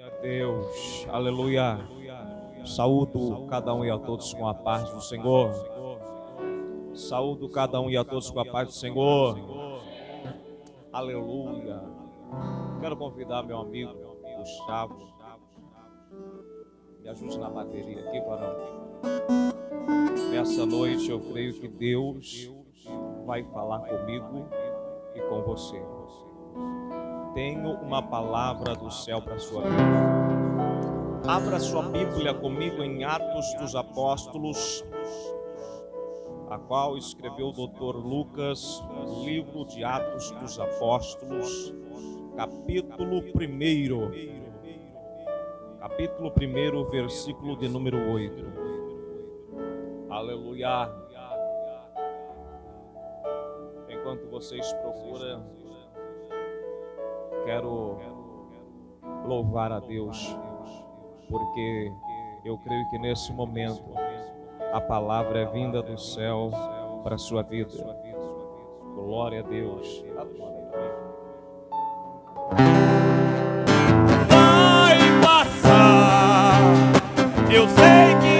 A Deus, aleluia. Saúdo cada um e a todos com a paz do Senhor. Saúdo cada um e a todos com a paz do Senhor. Aleluia. Quero convidar meu amigo Gustavo. Me ajude na bateria aqui, varão. Nessa noite eu creio que Deus vai falar comigo e com você. Tenho uma palavra do céu para sua vida. Abra sua Bíblia comigo em Atos dos Apóstolos, a qual escreveu o doutor Lucas, livro de Atos dos Apóstolos, capítulo 1. Capítulo 1, versículo de número 8. Aleluia. Enquanto vocês procuram, quero louvar a Deus, porque eu creio que nesse momento a palavra é vinda do céu para a sua vida. Glória a Deus. vai passar. Eu sei que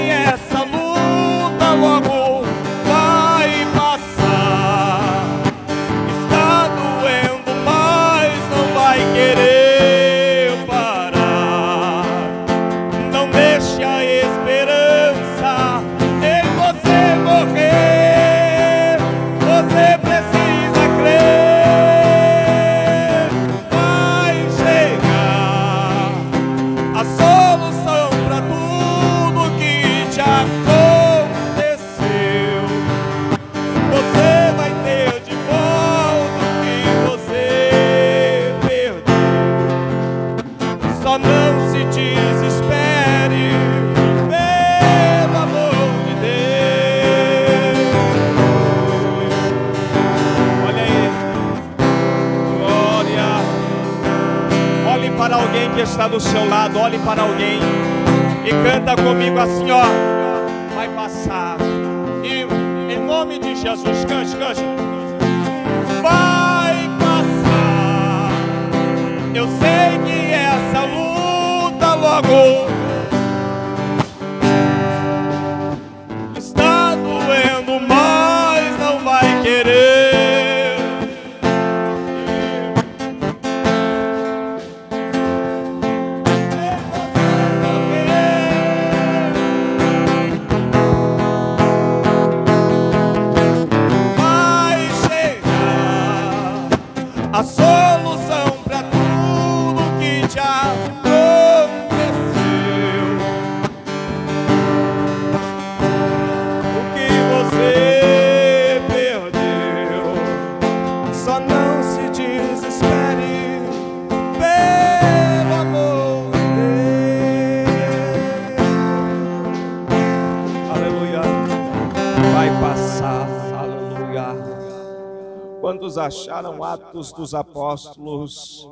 Quantos acharam Atos dos Apóstolos,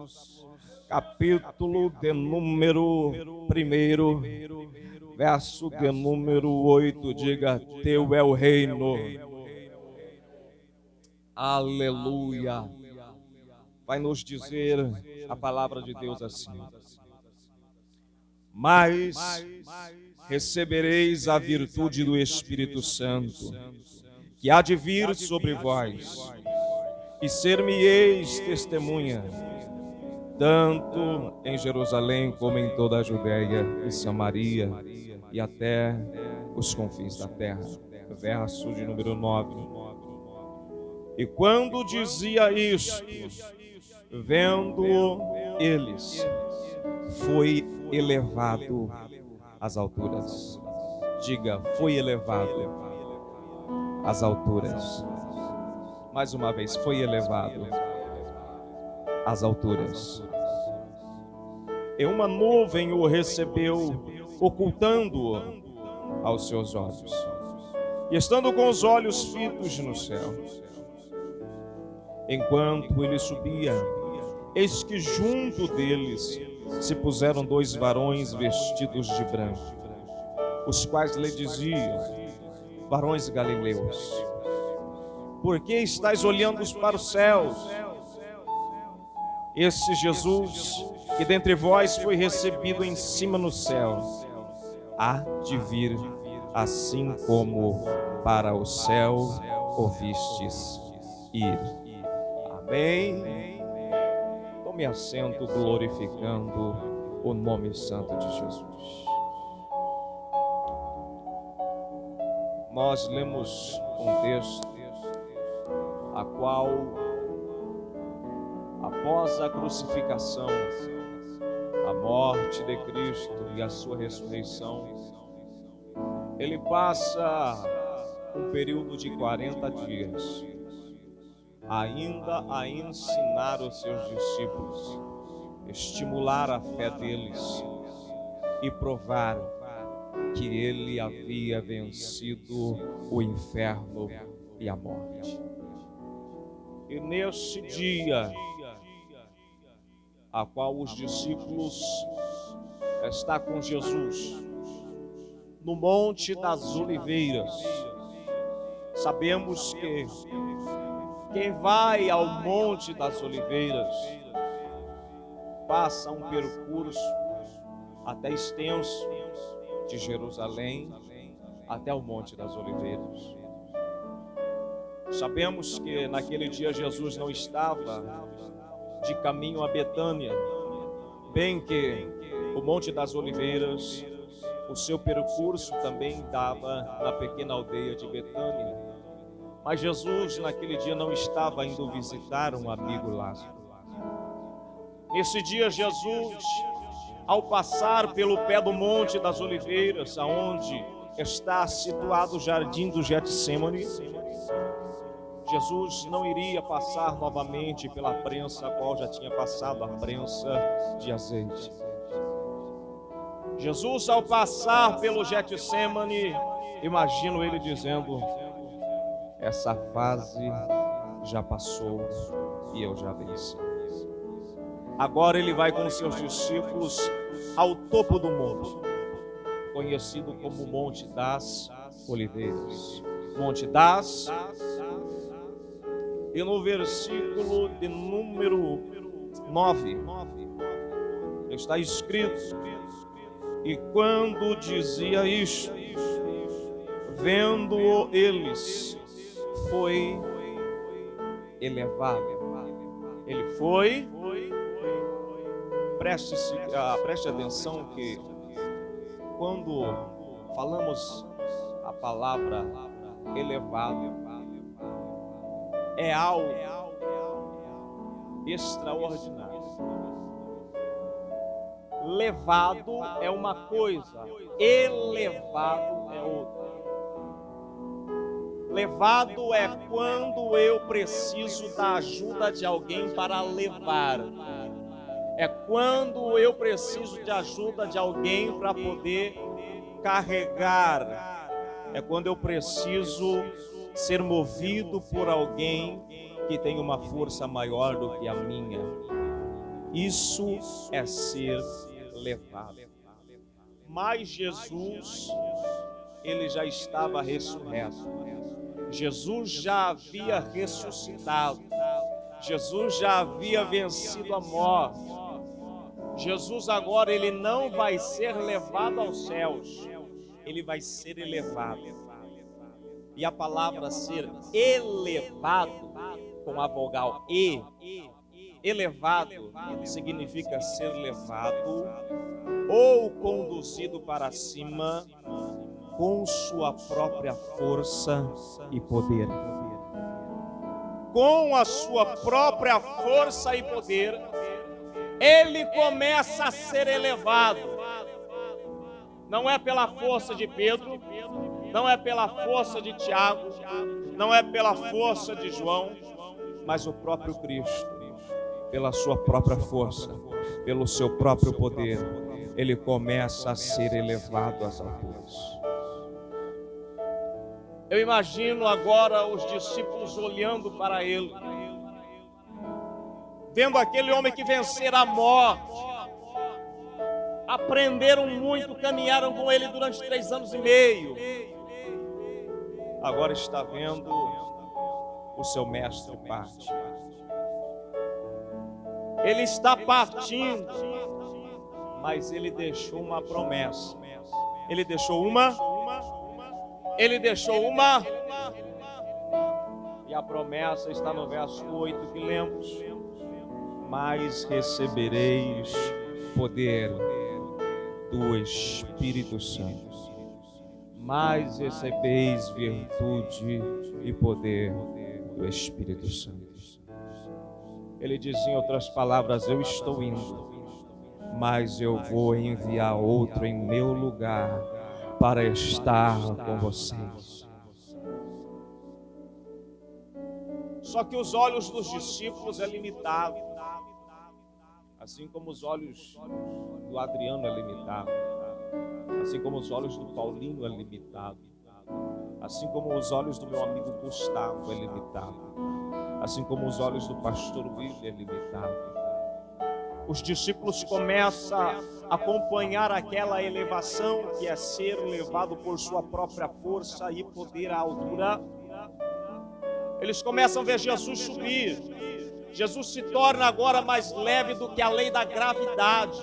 capítulo de número 1, verso de número 8, diga: Teu é o reino. Aleluia. Vai nos dizer a palavra de Deus assim: Mas recebereis a virtude do Espírito Santo, que há de vir sobre vós, e ser-me-eis testemunha, tanto em Jerusalém como em toda a Judéia e Samaria, e até os confins da terra. Verso de número 9. E quando dizia isto, vendo eles, foi elevado às alturas. Diga, foi elevado às alturas. Mais uma vez, foi elevado às alturas. E uma nuvem o recebeu, ocultando-o aos seus olhos. E estando com os olhos fitos no céu, enquanto ele subia, eis que junto deles se puseram dois varões vestidos de branco, os quais lhe diziam: Varões galileus, por que estáis olhando para os céus? esse Jesus que dentre vós foi recebido em cima no céu, há de vir assim como para o céu ouvistes ir. Amém. Tome assento glorificando o nome santo de Jesus. Nós lemos um texto a qual após a crucificação, a morte de Cristo e a sua ressurreição, ele passa um período de 40 dias ainda a ensinar os seus discípulos, estimular a fé deles e provar que ele havia vencido o inferno e a morte. E nesse dia, a qual os discípulos está com Jesus no Monte das Oliveiras. Sabemos que quem vai ao Monte das Oliveiras passa um percurso até extenso de Jerusalém até o Monte das Oliveiras. Sabemos que naquele dia Jesus não estava de caminho a Betânia, bem que o Monte das Oliveiras, o seu percurso também dava na pequena aldeia de Betânia. Mas Jesus naquele dia não estava indo visitar um amigo Lázaro. Nesse dia Jesus, ao passar pelo pé do Monte das Oliveiras, aonde está situado o jardim do Getsemane, Jesus não iria passar novamente pela prensa a qual já tinha passado a prensa de azeite. Jesus, ao passar pelo Getsemane, imagino ele dizendo: Essa fase já passou e eu já venci. Agora ele vai com seus discípulos ao topo do monte, conhecido como Monte das Oliveiras. Monte das e no versículo de número 9 está escrito: E quando dizia isto, vendo eles, foi elevado. Ele foi. Preste, ah, preste atenção que quando falamos a palavra elevado, é algo extraordinário. Levado é uma coisa, elevado é outra. Levado é quando eu preciso da ajuda de alguém para levar. É quando eu preciso de ajuda de alguém para poder carregar. É quando eu preciso ser movido por alguém que tem uma força maior do que a minha. Isso é ser levado. Mas Jesus, ele já estava ressurreto. Jesus já havia ressuscitado. Jesus já havia vencido a morte. Jesus agora ele não vai ser levado aos céus. Ele vai ser elevado e a palavra ser elevado com a vogal E, elevado significa ser levado ou conduzido para cima com sua própria força e poder. Com a sua própria força e poder, ele começa a ser elevado. Não é pela força de Pedro, não é pela força de Tiago, não é pela força de João, mas o próprio Cristo, pela sua própria força, pelo seu próprio poder, ele começa a ser elevado às alturas. Eu imagino agora os discípulos olhando para ele, vendo aquele homem que vencer a morte, aprenderam muito, caminharam com ele durante três anos e meio agora está vendo o seu mestre parte. Ele está partindo, mas ele deixou uma promessa. Ele deixou uma, ele deixou uma, e a promessa está no verso 8 que lemos: Mas recebereis poder do Espírito Santo, mas recebeis virtude e poder do Espírito Santo. Ele diz em outras palavras: Eu estou indo, mas eu vou enviar outro em meu lugar para estar com vocês. Só que os olhos dos discípulos é limitado, assim como os olhos do Adriano é limitado, assim como os olhos do Paulinho é limitado, assim como os olhos do meu amigo Gustavo é limitado assim como os olhos do pastor William limitado. Os discípulos começam a acompanhar aquela elevação que é ser levado por sua própria força e poder à altura. Eles começam a ver Jesus subir. Jesus se torna agora mais leve do que a lei da gravidade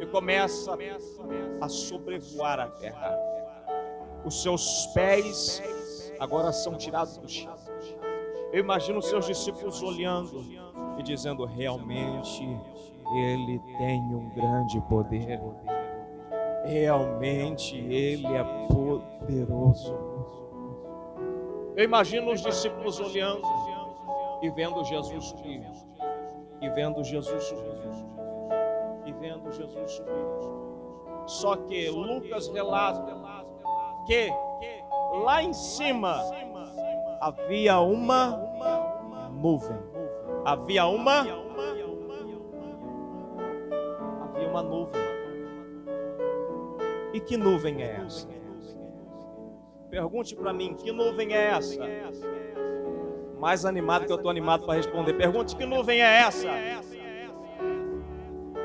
e começa a sobrevoar a terra. Os seus pés agora são tirados do chão. Eu imagino os seus discípulos olhando e dizendo: realmente ele tem um grande poder. Realmente ele é poderoso. Eu imagino os discípulos olhando e vendo Jesus subir, e vendo Jesus subir, vendo Jesus subir. Só que Lucas relata que lá em cima havia uma nuvem. Havia uma havia uma nuvem. E que nuvem é essa? Pergunte para mim, que nuvem é essa? Mais animado que eu estou animado para responder. Pergunte que nuvem é essa?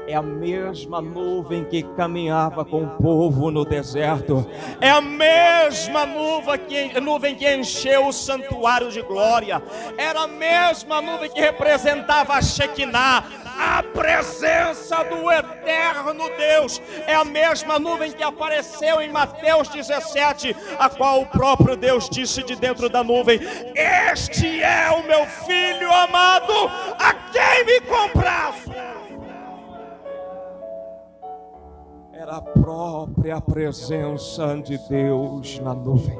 É a mesma nuvem que caminhava com o povo no deserto. É a mesma nuvem que, encheu o santuário de glória. Era a mesma nuvem que representava a Shekinah, a presença do eterno Deus. É a mesma nuvem que apareceu em Mateus 17, a qual o próprio Deus disse de dentro da nuvem: Este é o meu filho amado, a quem me compraste. Era a própria presença de Deus na nuvem.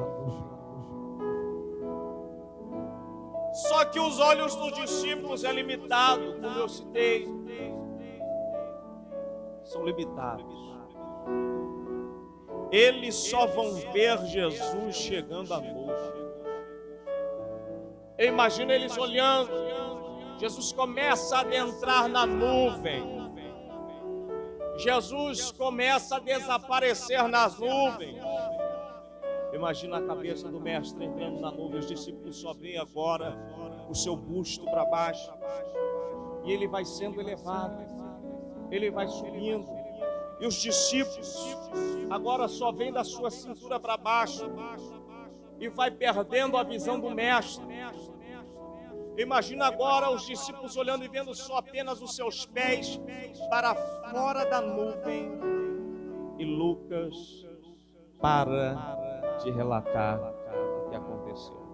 Só que os olhos dos discípulos é limitado, como eu citei. São limitados. Eles só vão ver Jesus chegando à nuvem. Eu imagino eles olhando. Jesus começa a adentrar na nuvem. Jesus começa a desaparecer nas nuvens. Imagina a cabeça do mestre entrando na nuvem, os discípulos só veem agora o seu busto para baixo. E ele vai sendo elevado, ele vai subindo. E os discípulos agora só vêm da sua cintura para baixo e vai perdendo a visão do mestre. Imagina agora os discípulos olhando e vendo só apenas os seus pés para fora da nuvem. E Lucas para de relatar o que aconteceu.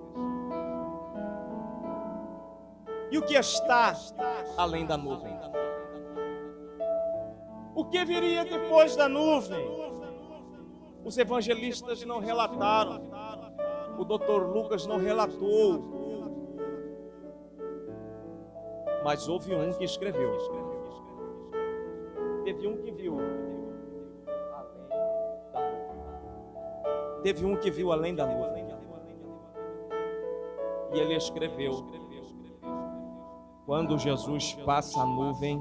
E o que está além da nuvem? O que viria depois da nuvem? Os evangelistas não relataram. O doutor Lucas não relatou mas houve um que escreveu. Teve um que viu além da. Teve um que viu além da nuvem. E ele escreveu: Quando Jesus passa a nuvem,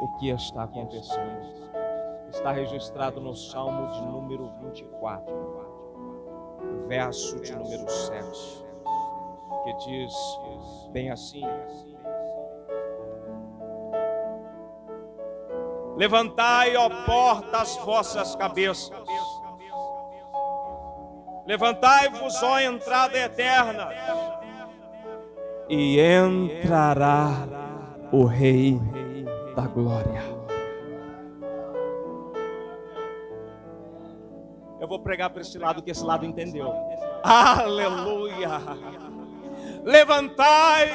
o que está acontecendo? Está registrado no Salmo de número 24, verso de número 7, que diz bem assim: Levantai, ó porta, as vossas cabeças. Levantai-vos, ó entrada eterna. E entrará o Rei da Glória. Eu vou pregar para esse lado que esse lado entendeu. Aleluia! Levantai,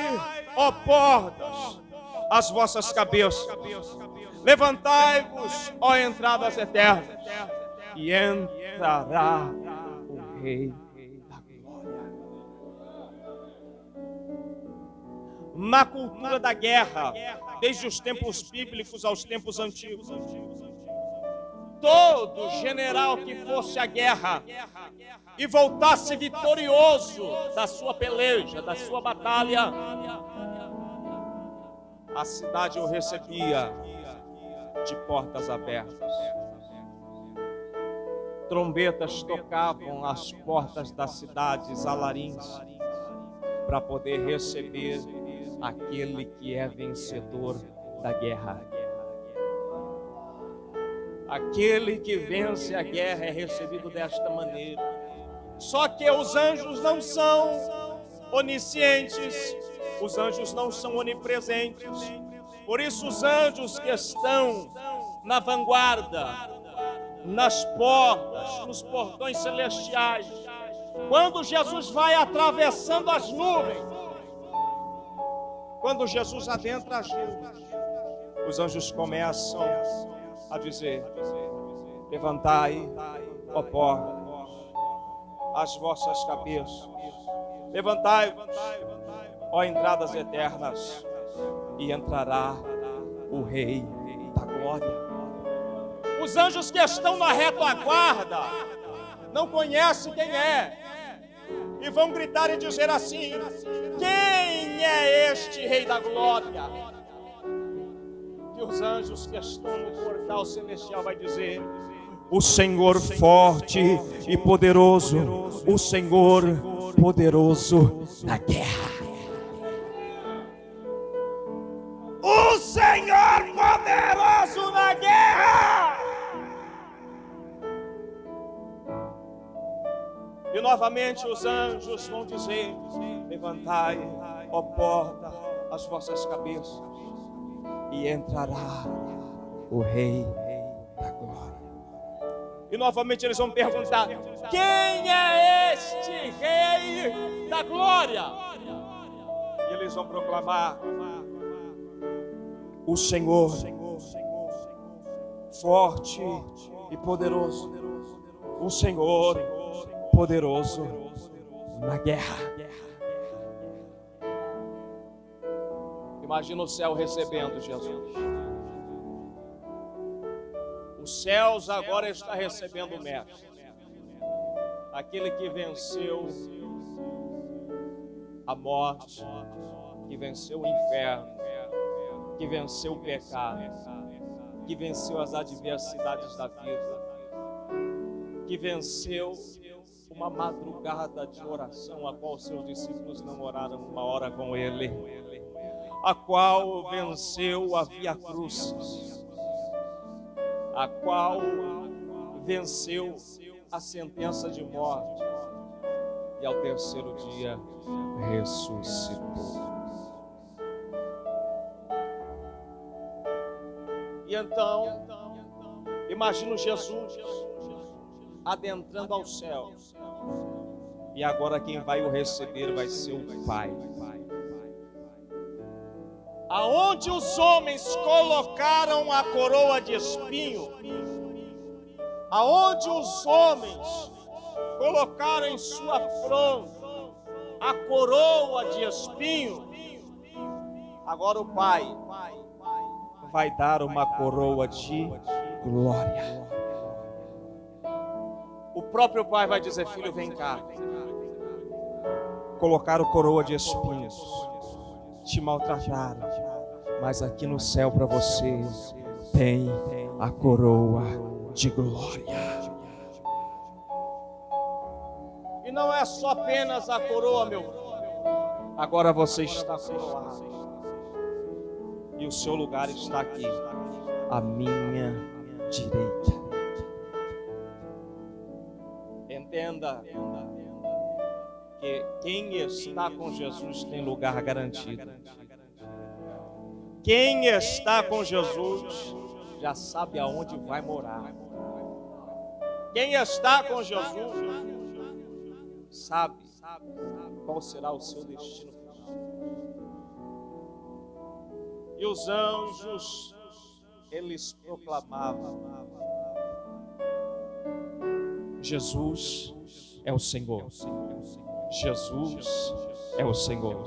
ó portas, as vossas cabeças. Levantai-vos, ó entradas eternas, e entrará o Rei na cultura da guerra, desde os tempos bíblicos aos tempos antigos. Todo general que fosse à guerra e voltasse vitorioso da sua peleja, da sua batalha, a cidade o recebia de portas abertas. Trombetas tocavam as portas das cidades alarins para poder receber aquele que é vencedor da guerra. Aquele que vence a guerra é recebido desta maneira. Só que os anjos não são oniscientes, os anjos não são onipresentes. Por isso, os anjos que estão na vanguarda, nas portas, nos portões celestiais, quando Jesus vai atravessando as nuvens, quando Jesus adentra as nuvens, os anjos começam a dizer: Levantai, ó portas, as vossas cabeças, levantai, ó entradas eternas, e entrará o Rei da Glória. Os anjos que estão na retaguarda não conhecem quem é, e vão gritar e dizer assim: Quem é este Rei da Glória? E os anjos que estão no portal celestial vai dizer: O Senhor forte e poderoso, o Senhor poderoso na guerra. E novamente os anjos vão dizer: Levantai, ó porta, as vossas cabeças, e entrará o Rei da Glória. E novamente eles vão perguntar: Quem é este Rei da Glória? E eles vão proclamar: O Senhor, forte e poderoso, o Senhor poderoso na guerra. Imagina o céu recebendo Jesus. Os céus agora está recebendo o mestre. Aquele que venceu a morte, que venceu o inferno, que venceu o pecado, que venceu as adversidades da vida, que venceu uma madrugada de oração, a qual seus discípulos não oraram uma hora com ele, a qual venceu a via cruz, a qual venceu a sentença de morte e ao terceiro dia ressuscitou. E então, imagino Jesus adentrando aos céus. E agora quem vai o receber vai ser o Pai. Aonde os homens colocaram a coroa de espinho, aonde os homens colocaram em sua fronte a coroa de espinho, agora o Pai vai dar uma coroa de glória. Próprio pai vai dizer: Filho, vem cá. Colocaram coroa de espinhos, te maltrataram, mas aqui no céu para você tem a coroa de glória. E não é só apenas a coroa, meu. Agora você está coroado. E o seu lugar está aqui, à minha direita. Entenda que quem está com Jesus tem lugar garantido. Quem está com Jesus já sabe aonde vai morar. Quem está com Jesus sabe qual será o seu destino. E os anjos, eles proclamavam: Jesus é o Senhor. Jesus é o Senhor.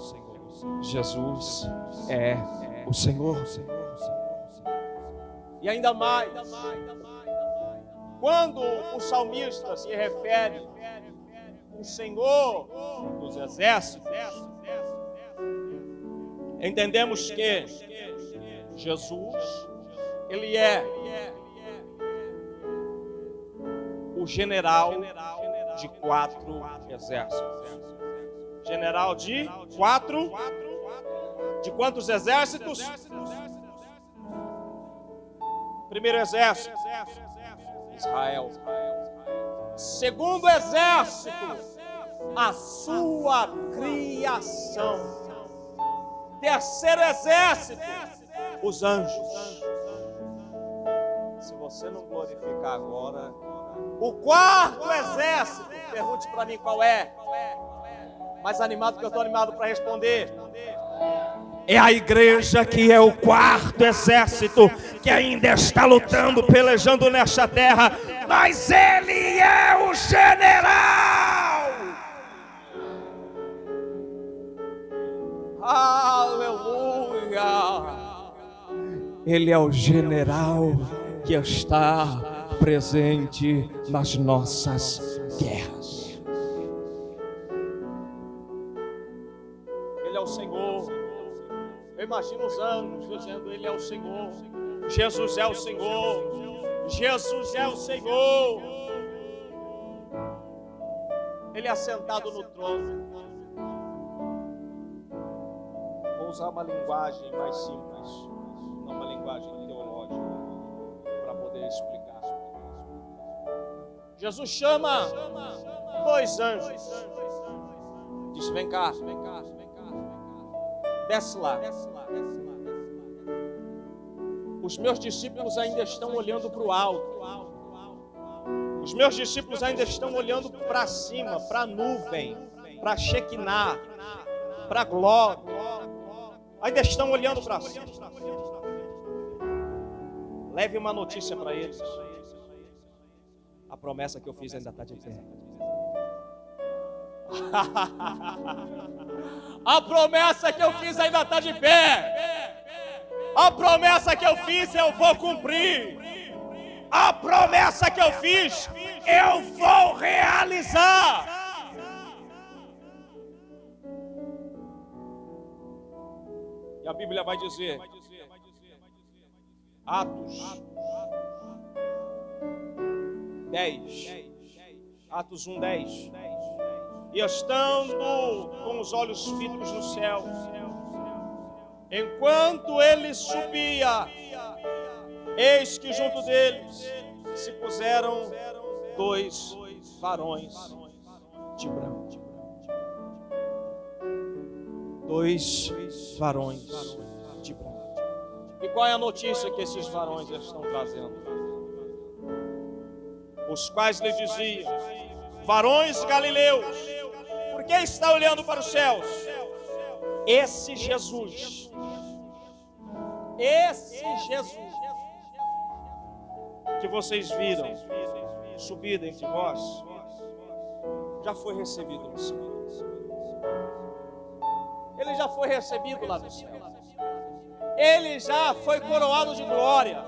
Jesus é o Senhor. E ainda mais, quando o salmista se refere ao Senhor dos exércitos, entendemos que Jesus, ele é o general de quatro exércitos. General de quatro. De quantos exércitos? Primeiro exército, Israel. Segundo exército, a sua criação. Terceiro exército, os anjos. Você não glorificar agora, o quarto exército, pergunte para mim qual é. Mais animado que eu estou animado para responder. É a igreja que é o quarto exército que ainda está lutando, pelejando nesta terra, mas ele é o general. Aleluia! Ele é o general que está presente nas nossas guerras. Ele é o Senhor. Eu imagino os anos dizendo: Ele é o Senhor. Jesus é o Senhor. Jesus é o Senhor. Ele é assentado no trono. Vou usar uma linguagem mais simples, não uma linguagem poder explicar. Jesus chama dois anjos. Diz: Vem cá, vem cá, vem cá, desce lá. Os meus discípulos ainda estão olhando para o alto. Os meus discípulos ainda estão olhando para cima, para a nuvem, para Shekinah, para a glória. Ainda estão olhando para cima. Leve uma notícia para eles. A promessa que eu fiz ainda está de pé. A promessa que eu fiz ainda está de pé. A promessa que eu fiz eu vou cumprir. A promessa que eu fiz eu vou realizar. E a Bíblia vai dizer: Atos 10. Atos 1, 10. E estando com os olhos fitos no céu, enquanto ele subia, eis que junto deles se puseram dois varões de branco. Dois varões. E qual é a notícia que esses varões estão trazendo? os quais lhe diziam: Varões galileus, por que está olhando para os céus? Esse Jesus, esse Jesus que vocês viram subir entre vós, já foi recebido no céu. Ele já foi recebido lá no céu. Ele já foi coroado de glória.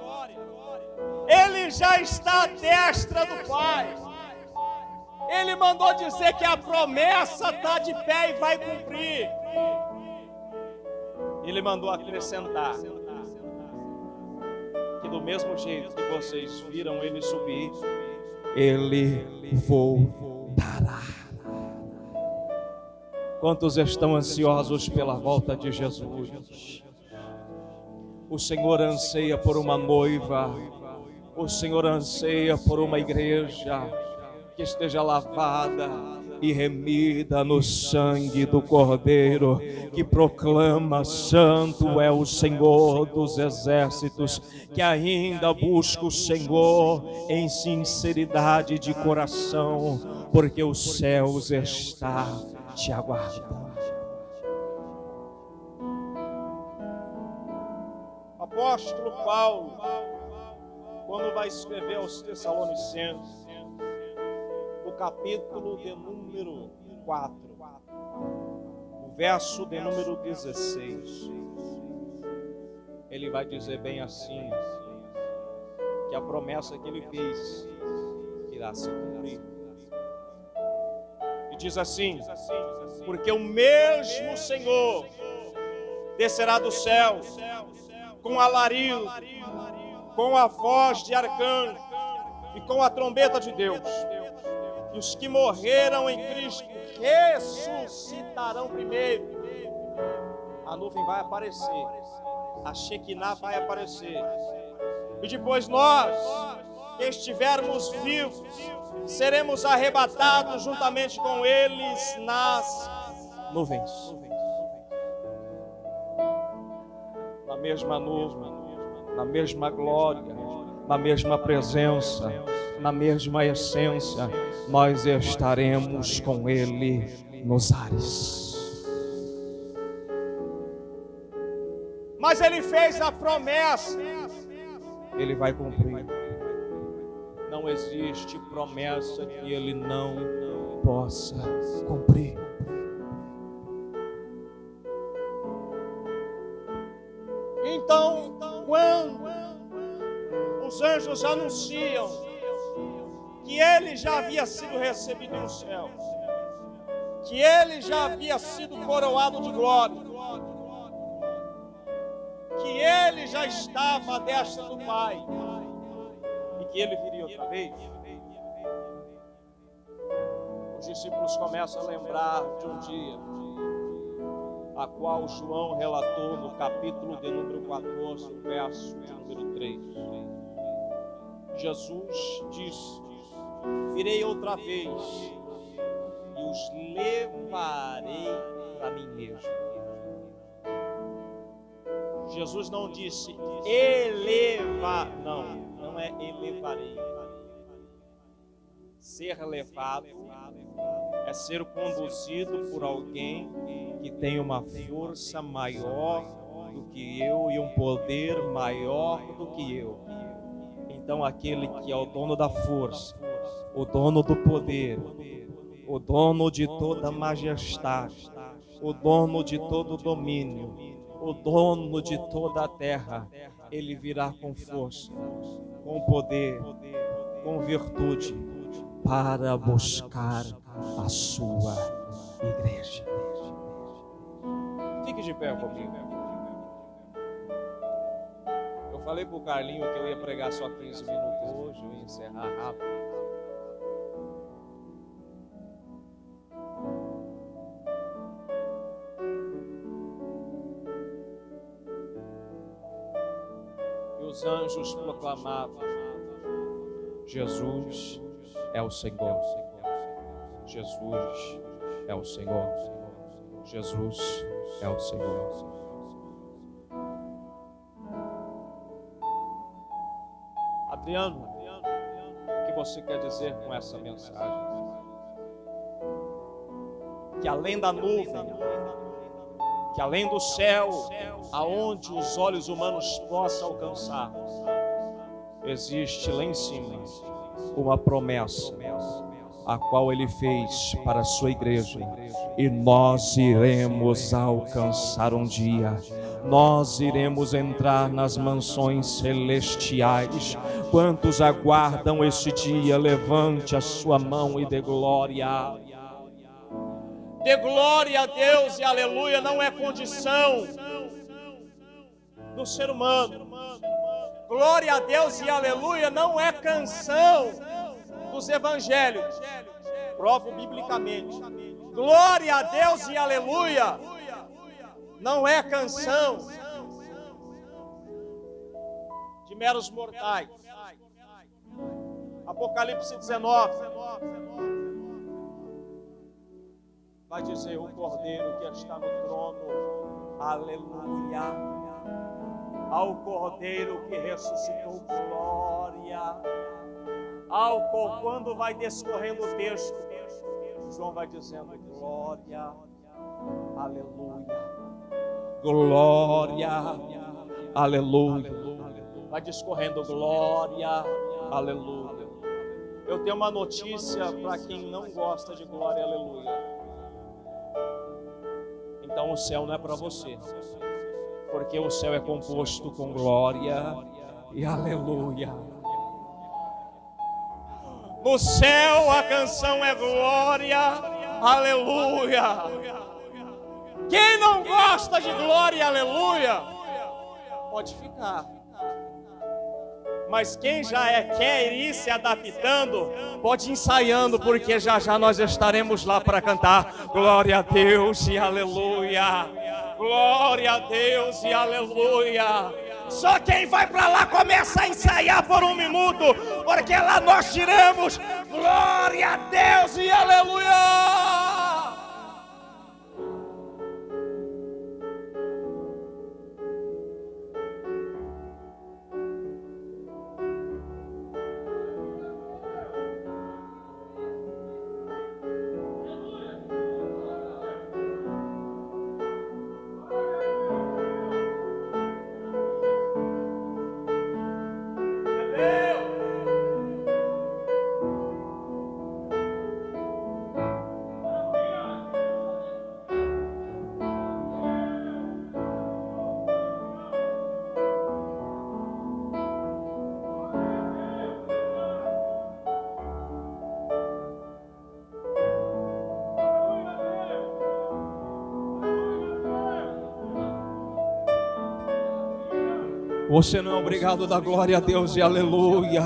Ele já está à destra do Pai. Ele mandou dizer que a promessa está de pé e vai cumprir. Ele mandou acrescentar que do mesmo jeito que vocês viram ele subir, ele voltará. Quantos estão ansiosos pela volta de Jesus? O Senhor anseia por uma noiva o Senhor anseia por uma igreja que esteja lavada, e remida no sangue do Cordeiro, que proclama: Santo é o Senhor dos exércitos, que ainda busca o Senhor em sinceridade de coração, porque os céus está te aguardando. Apóstolo Paulo, quando vai escrever aos Tessalonicenses, no capítulo de número 4, o verso de número 16, ele vai dizer bem assim: que a promessa que ele fez irá se cumprir. E diz assim: porque o mesmo Senhor descerá do céu com alarido, com a voz de arcanjo e com a trombeta de Deus. E os que morreram em Cristo ressuscitarão primeiro. A nuvem vai aparecer, a Shekinah vai aparecer. E depois nós, que estivermos vivos, seremos arrebatados juntamente com eles nas nuvens. Na mesma nuvem, na mesma glória, na mesma presença, na mesma essência, nós estaremos com Ele nos ares. Mas Ele fez a promessa, Ele vai cumprir. Não existe promessa que Ele não possa cumprir. Então, quando os anjos anunciam que ele já havia sido recebido no céu, que ele já havia sido coroado de glória, que ele já estava à destra do Pai e que ele viria outra vez. Os discípulos começam a lembrar de um dia a qual João relatou no capítulo de número 14, verso de número 3. Jesus disse: Virei outra vez e os levarei para mim mesmo. Jesus não disse elevar, não, não é elevarei. Ser levado é ser conduzido por alguém que tem uma força maior do que eu e um poder maior do que eu. Então, aquele que é o dono da força, o dono do poder, o dono de toda majestade, o dono de todo domínio, o dono de toda a terra, ele virá com força, com poder, com virtude, para buscar a sua igreja. Fique de pé comigo. Eu falei para o Carlinho que eu ia pregar só 15 minutos hoje, eu ia encerrar rápido. E os anjos proclamavam: Jesus é o Senhor. Jesus é o Senhor. Jesus é o Senhor. Adriano, o que você quer dizer com essa mensagem? Que além da nuvem, que além do céu, aonde os olhos humanos possam alcançar, existe lá em cima uma promessa a qual ele fez para a sua igreja. E nós iremos alcançar um dia. Nós iremos entrar nas mansões celestiais. Quantos aguardam este dia? Levante a sua mão e dê glória. Dê glória a Deus e aleluia não é condição do ser humano. Glória a Deus e aleluia não é canção dos evangelhos. Provo biblicamente. Glória a Deus e aleluia. Não é canção de meros mortais. Apocalipse 19. vai dizer: O Cordeiro que está no trono, aleluia. Ao Cordeiro que ressuscitou, glória. Ao quando vai descorrendo o texto, João vai dizendo: Glória, aleluia, glória, aleluia. Vai discorrendo glória, aleluia. Eu tenho uma notícia para quem não gosta de glória, aleluia. Então o céu não é para você, porque o céu é composto com glória e aleluia. No céu a canção é glória, aleluia. Quem não gosta de glória, aleluia, pode ficar. Mas quem já é, quer ir se adaptando, pode ir ensaiando, porque já já nós estaremos lá para cantar glória a Deus e aleluia. Glória a Deus e aleluia. Só quem vai para lá começa a ensaiar por um minuto, porque lá nós tiramos glória a Deus e aleluia. Você não é obrigado a dar glória a Deus e aleluia.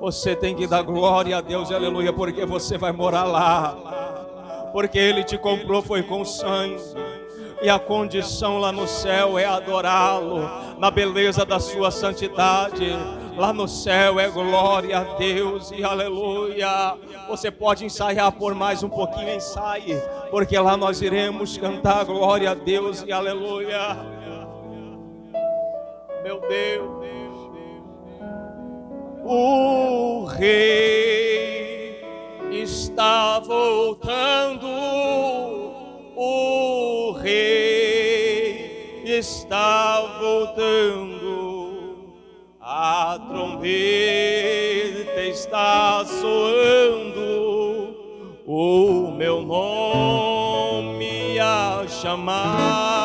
Você tem que dar glória a Deus e aleluia, porque você vai morar lá. Porque Ele te comprou, foi com sangue. E a condição lá no céu é adorá-lo, na beleza da sua santidade. Lá no céu é glória a Deus e aleluia. Você pode ensaiar por mais um pouquinho, ensaie, porque lá nós iremos cantar glória a Deus e aleluia meu Deus. O rei está voltando, o rei está voltando, a trombeta está soando, o meu nome a chamar,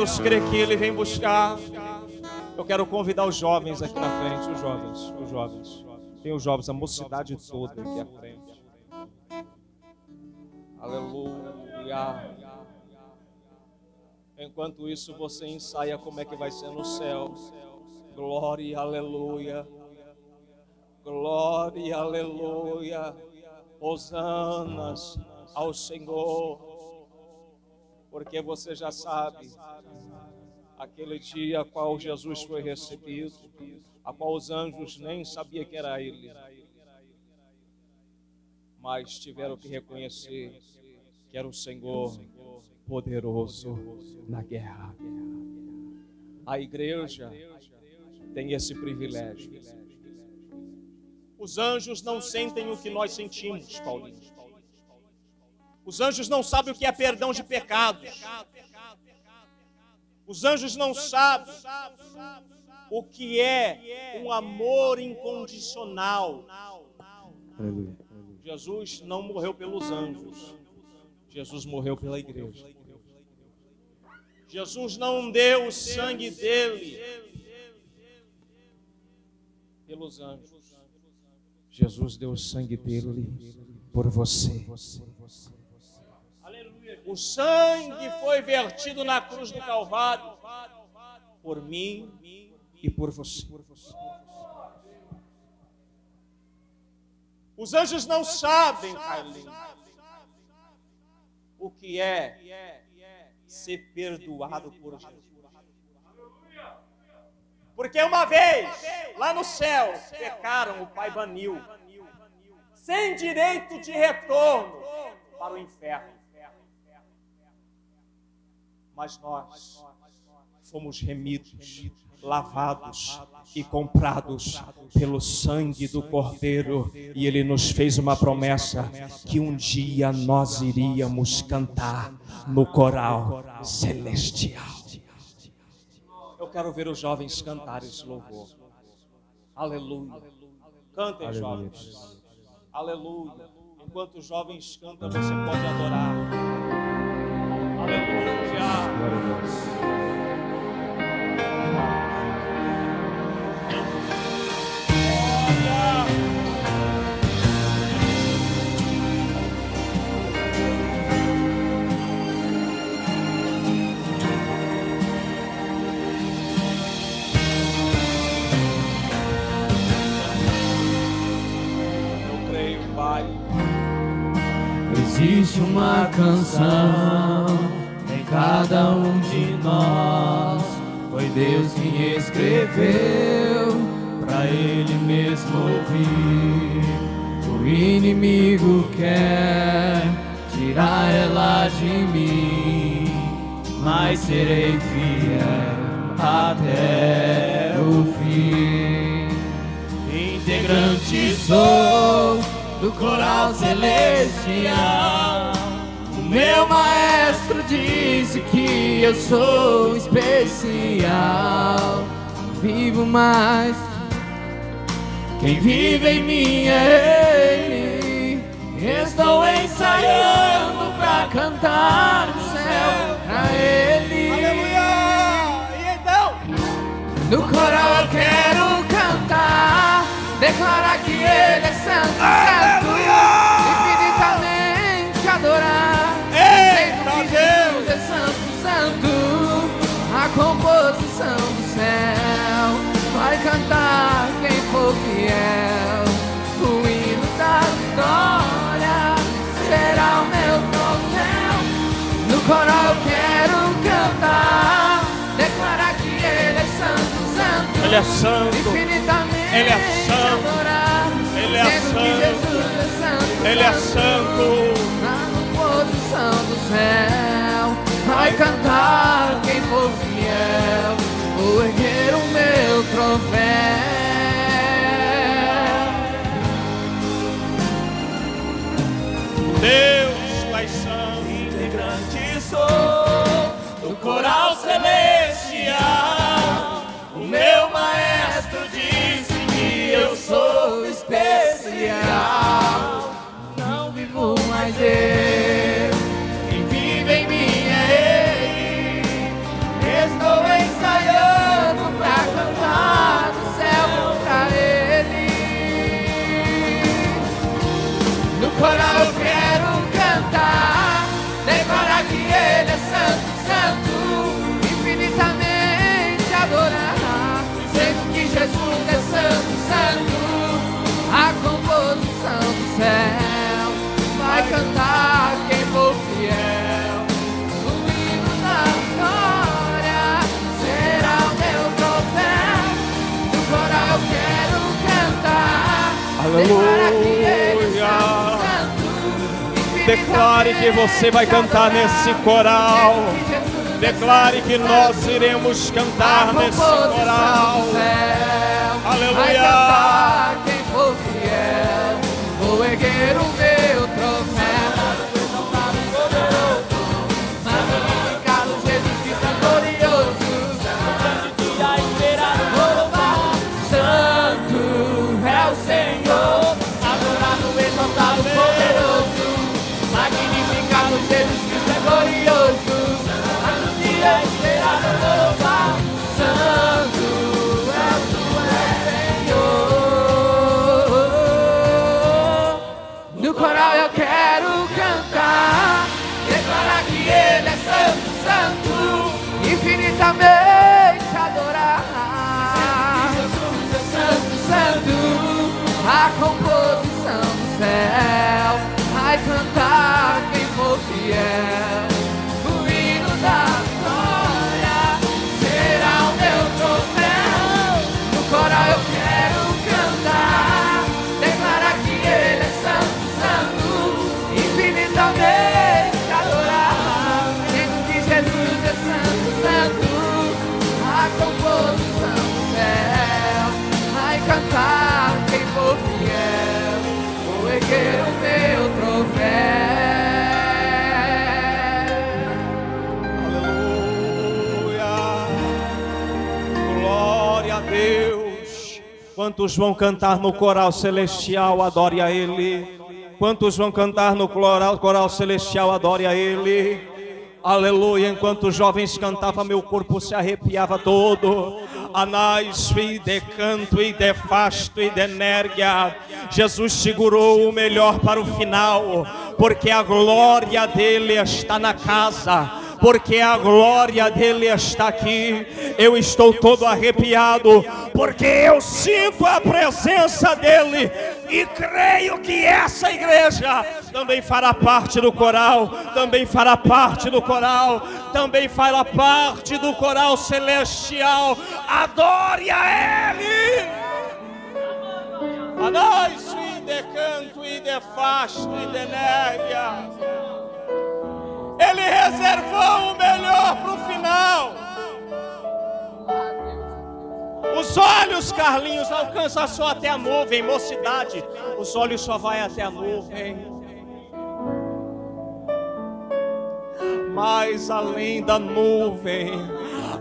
quantos crê que ele vem buscar? Eu quero convidar os jovens aqui na frente, os jovens, os jovens. Tem os jovens, a mocidade toda aqui à frente. Aleluia. Enquanto isso, você ensaia como é que vai ser no céu. Glória, aleluia. Glória, aleluia. Hosanas ao Senhor. Porque você já sabe, aquele dia a qual Jesus foi recebido, a qual os anjos nem sabiam que era ele, mas tiveram que reconhecer que era o Senhor poderoso na guerra. A igreja tem esse privilégio. Os anjos não sentem o que nós sentimos, Paulinho. Os anjos não sabem o que é perdão de pecados. Os anjos não sabem o que é um amor incondicional. Jesus não morreu pelos anjos. Jesus morreu pela igreja. Jesus não deu o sangue dele pelos anjos. Jesus deu o sangue dele por você. O sangue foi vertido na cruz do Calvário por mim e por você. Os anjos não sabem, Carlinhos, o que é ser perdoado por Jesus. Porque uma vez, lá no céu, pecaram, o Pai baniu, sem direito de retorno para o inferno. Mas nós fomos remidos, lavados e comprados pelo sangue do Cordeiro, e Ele nos fez uma promessa que um dia nós iríamos cantar no coral celestial. Eu quero ver os jovens cantarem esse louvor. Aleluia. Cantem, jovens. Aleluia. Enquanto os jovens cantam, você pode adorar. Canção em cada um de nós. Foi Deus quem escreveu para Ele mesmo ouvir. Eu sou especial. Vivo mais, quem vive em mim é Ele. Estou ensaiando pra cantar no céu pra Ele. Aleluia! E então? No coral eu quero cantar, declarar que Ele é santo, santo, composição do céu vai cantar quem for fiel. O hino da vitória será o meu troféu. No coral quero cantar, declarar que Ele é santo, santo. Ele é santo. Infinitamente Ele é santo. adorar, Ele é sendo que santo. Jesus é santo, Ele é santo. na posição do céu, vai cantar quem for fiel, vou erguer o meu troféu. Deus, és santo. Integrante sou do coral celestial. O meu maestro disse que eu sou especial. Não vivo mais eu, Aleluia. Declare que você vai cantar nesse coral. Declare que nós iremos cantar nesse coral. Aleluia. Do Deus. Quantos vão cantar no coral celestial? Adore a Ele. Quantos vão cantar no coral, coral celestial? Adore a Ele. Aleluia. Enquanto os jovens cantavam, meu corpo se arrepiava todo. Anais e de canto e de fasto e de energia. Jesus segurou o melhor para o final, porque a glória dele está na casa porque a glória dele está aqui. Eu estou todo arrepiado, porque eu sinto a presença dele e creio que essa igreja também fará parte do coral, também fará parte do coral, também fará parte do coral celestial. Adore a ele. A nós, e de canto, e de fasto, e de négia. Ele reservou o melhor para o final. Os olhos, Carlinhos, alcançam só até a nuvem, mocidade. Os olhos só vai até a nuvem. Mas além da nuvem,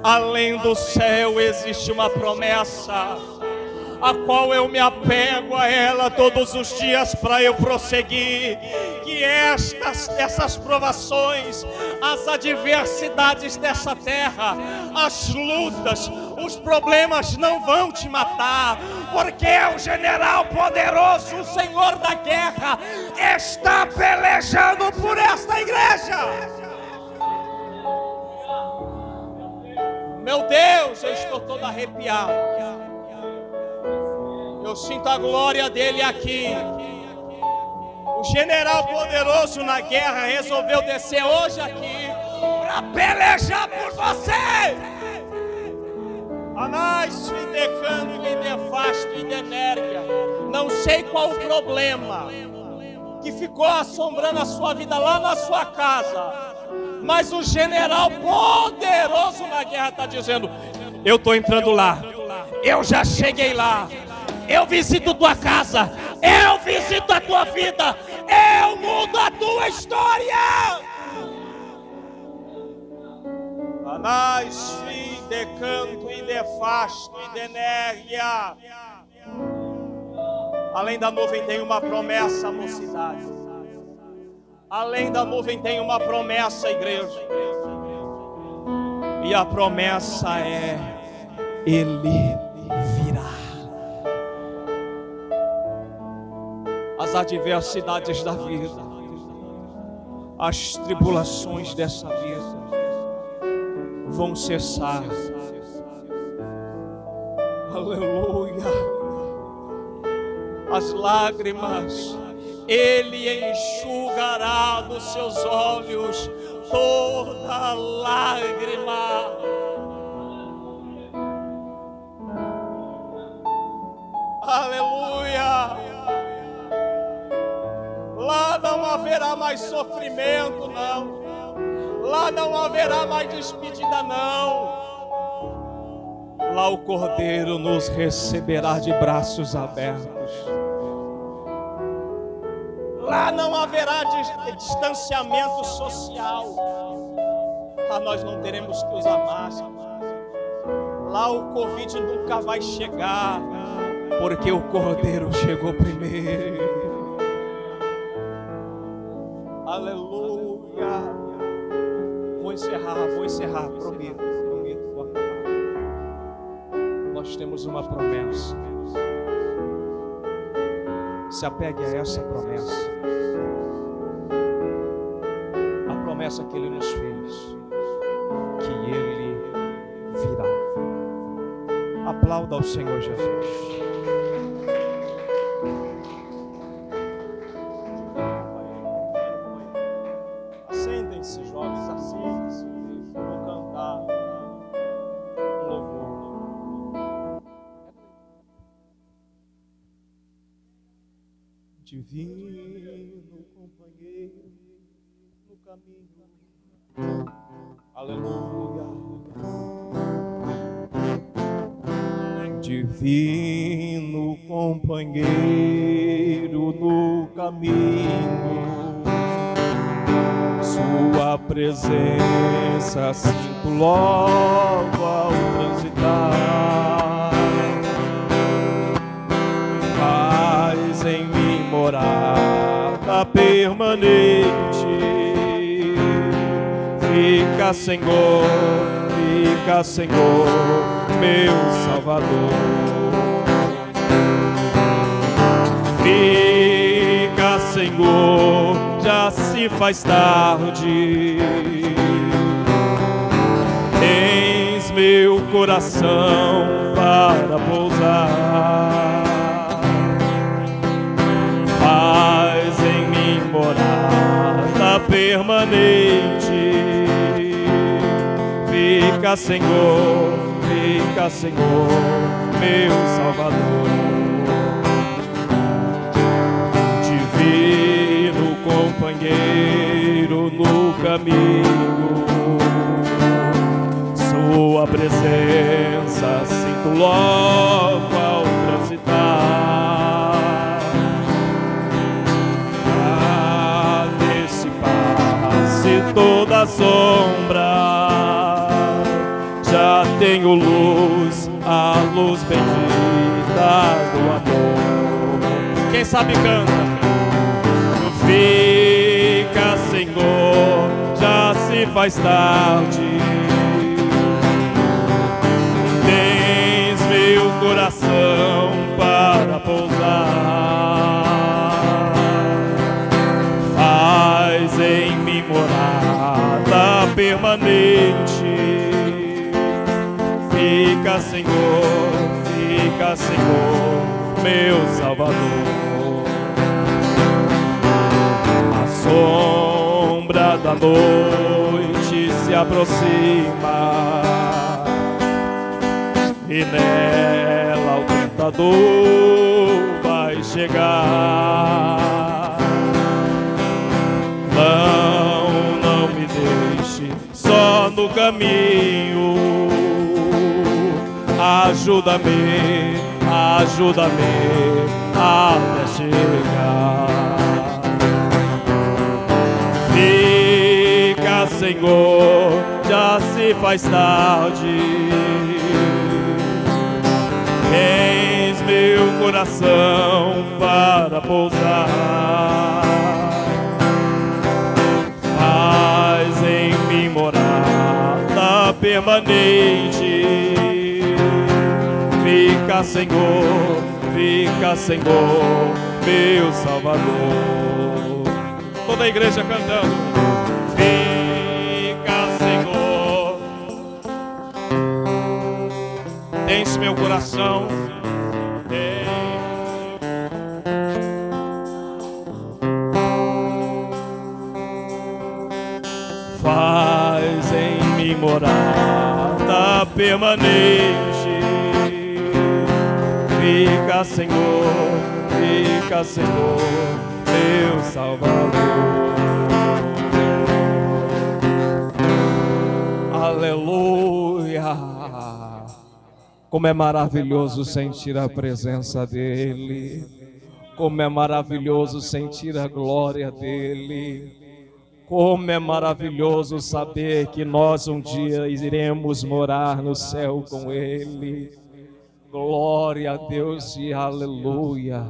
além do céu, existe uma promessa a qual eu me apego a ela todos os dias para eu prosseguir. Que estas, essas provações, as adversidades dessa terra, as lutas, os problemas não vão te matar, porque o general poderoso, o Senhor da guerra, está pelejando por esta igreja. Meu Deus, eu estou todo arrepiado. Eu sinto a glória dele aqui. O general poderoso na guerra resolveu descer hoje aqui para pelejar por você. Anás, decano, nefasto e denérgia. Não sei qual o problema que ficou assombrando a sua vida lá na sua casa. Mas o general poderoso na guerra está dizendo: Eu estou entrando lá. Eu já cheguei lá. Eu visito tua casa. Eu visito a tua vida. Eu mudo a tua história. Anás, de canto e de fasto e de energia. Além da nuvem tem uma promessa, mocidade. Além da nuvem tem uma promessa, igreja. E a promessa é: Ele As adversidades da vida, as tribulações dessa vida vão cessar. Aleluia. As lágrimas ele enxugará dos seus olhos toda lágrima. Haverá mais sofrimento, não. Lá não haverá mais despedida, não. Lá o Cordeiro nos receberá de braços abertos. Lá não haverá distanciamento social. Lá nós não teremos que usar máscara. Lá o Covid nunca vai chegar, porque o Cordeiro chegou primeiro. Aleluia. Vou encerrar, vou encerrar, prometo, prometo, vou acabar. Nós temos uma promessa. Se apegue a essa promessa. A promessa que Ele nos fez. Que Ele virá. Aplauda ao Senhor Jesus. Companheiro no caminho. Sua presença sinto logo ao transitar. Faz em mim morada permanente. Fica, Senhor, fica, Senhor, meu Salvador. Fica, Senhor, já se faz tarde. Tens meu coração para pousar. Faz em mim morada permanente. Fica, Senhor, fica, Senhor, meu Salvador. No caminho, Sua presença sinto logo ao transitar. A dissipar-se toda sombra, já tenho luz, a luz bendita do amor. Quem sabe canta. Faz tarde. Tens meu coração para pousar. Faz em mim morada permanente. Fica, Senhor, fica, Senhor, meu Salvador. Sombra da noite se aproxima e nela o tentador vai chegar. Não, não me deixe só no caminho. Ajuda-me, ajuda-me até chegar. Senhor, já se faz tarde. Tens meu coração para pousar. Faz em mim morada permanente. Fica, Senhor, fica, Senhor, meu Salvador. Toda a igreja cantando. Enche meu coração. Faz em mim morada permanente. Fica, Senhor, fica, Senhor, meu Salvador. Aleluia. Como é maravilhoso sentir a presença dEle. Como é maravilhoso sentir a glória dEle. Como é maravilhoso saber que nós um dia iremos morar no céu com Ele. Glória a Deus e aleluia.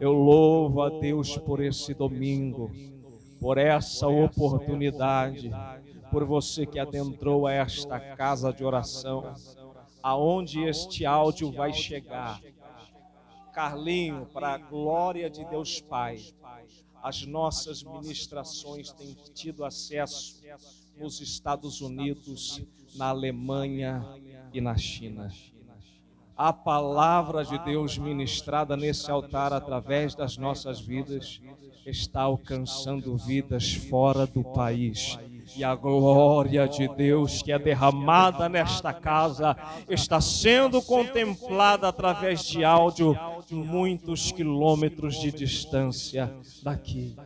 Eu louvo a Deus por esse domingo, por essa oportunidade, por você que adentrou a esta casa de oração, aonde este áudio vai chegar. Carlinho, para a glória de Deus Pai as nossas ministrações têm tido acesso nos Estados Unidos, na Alemanha e na China. A palavra de Deus ministrada nesse altar através das nossas vidas está alcançando vidas fora do país. E a glória de Deus que é derramada nesta casa está sendo contemplada através de áudio muitos quilômetros de distância daqui.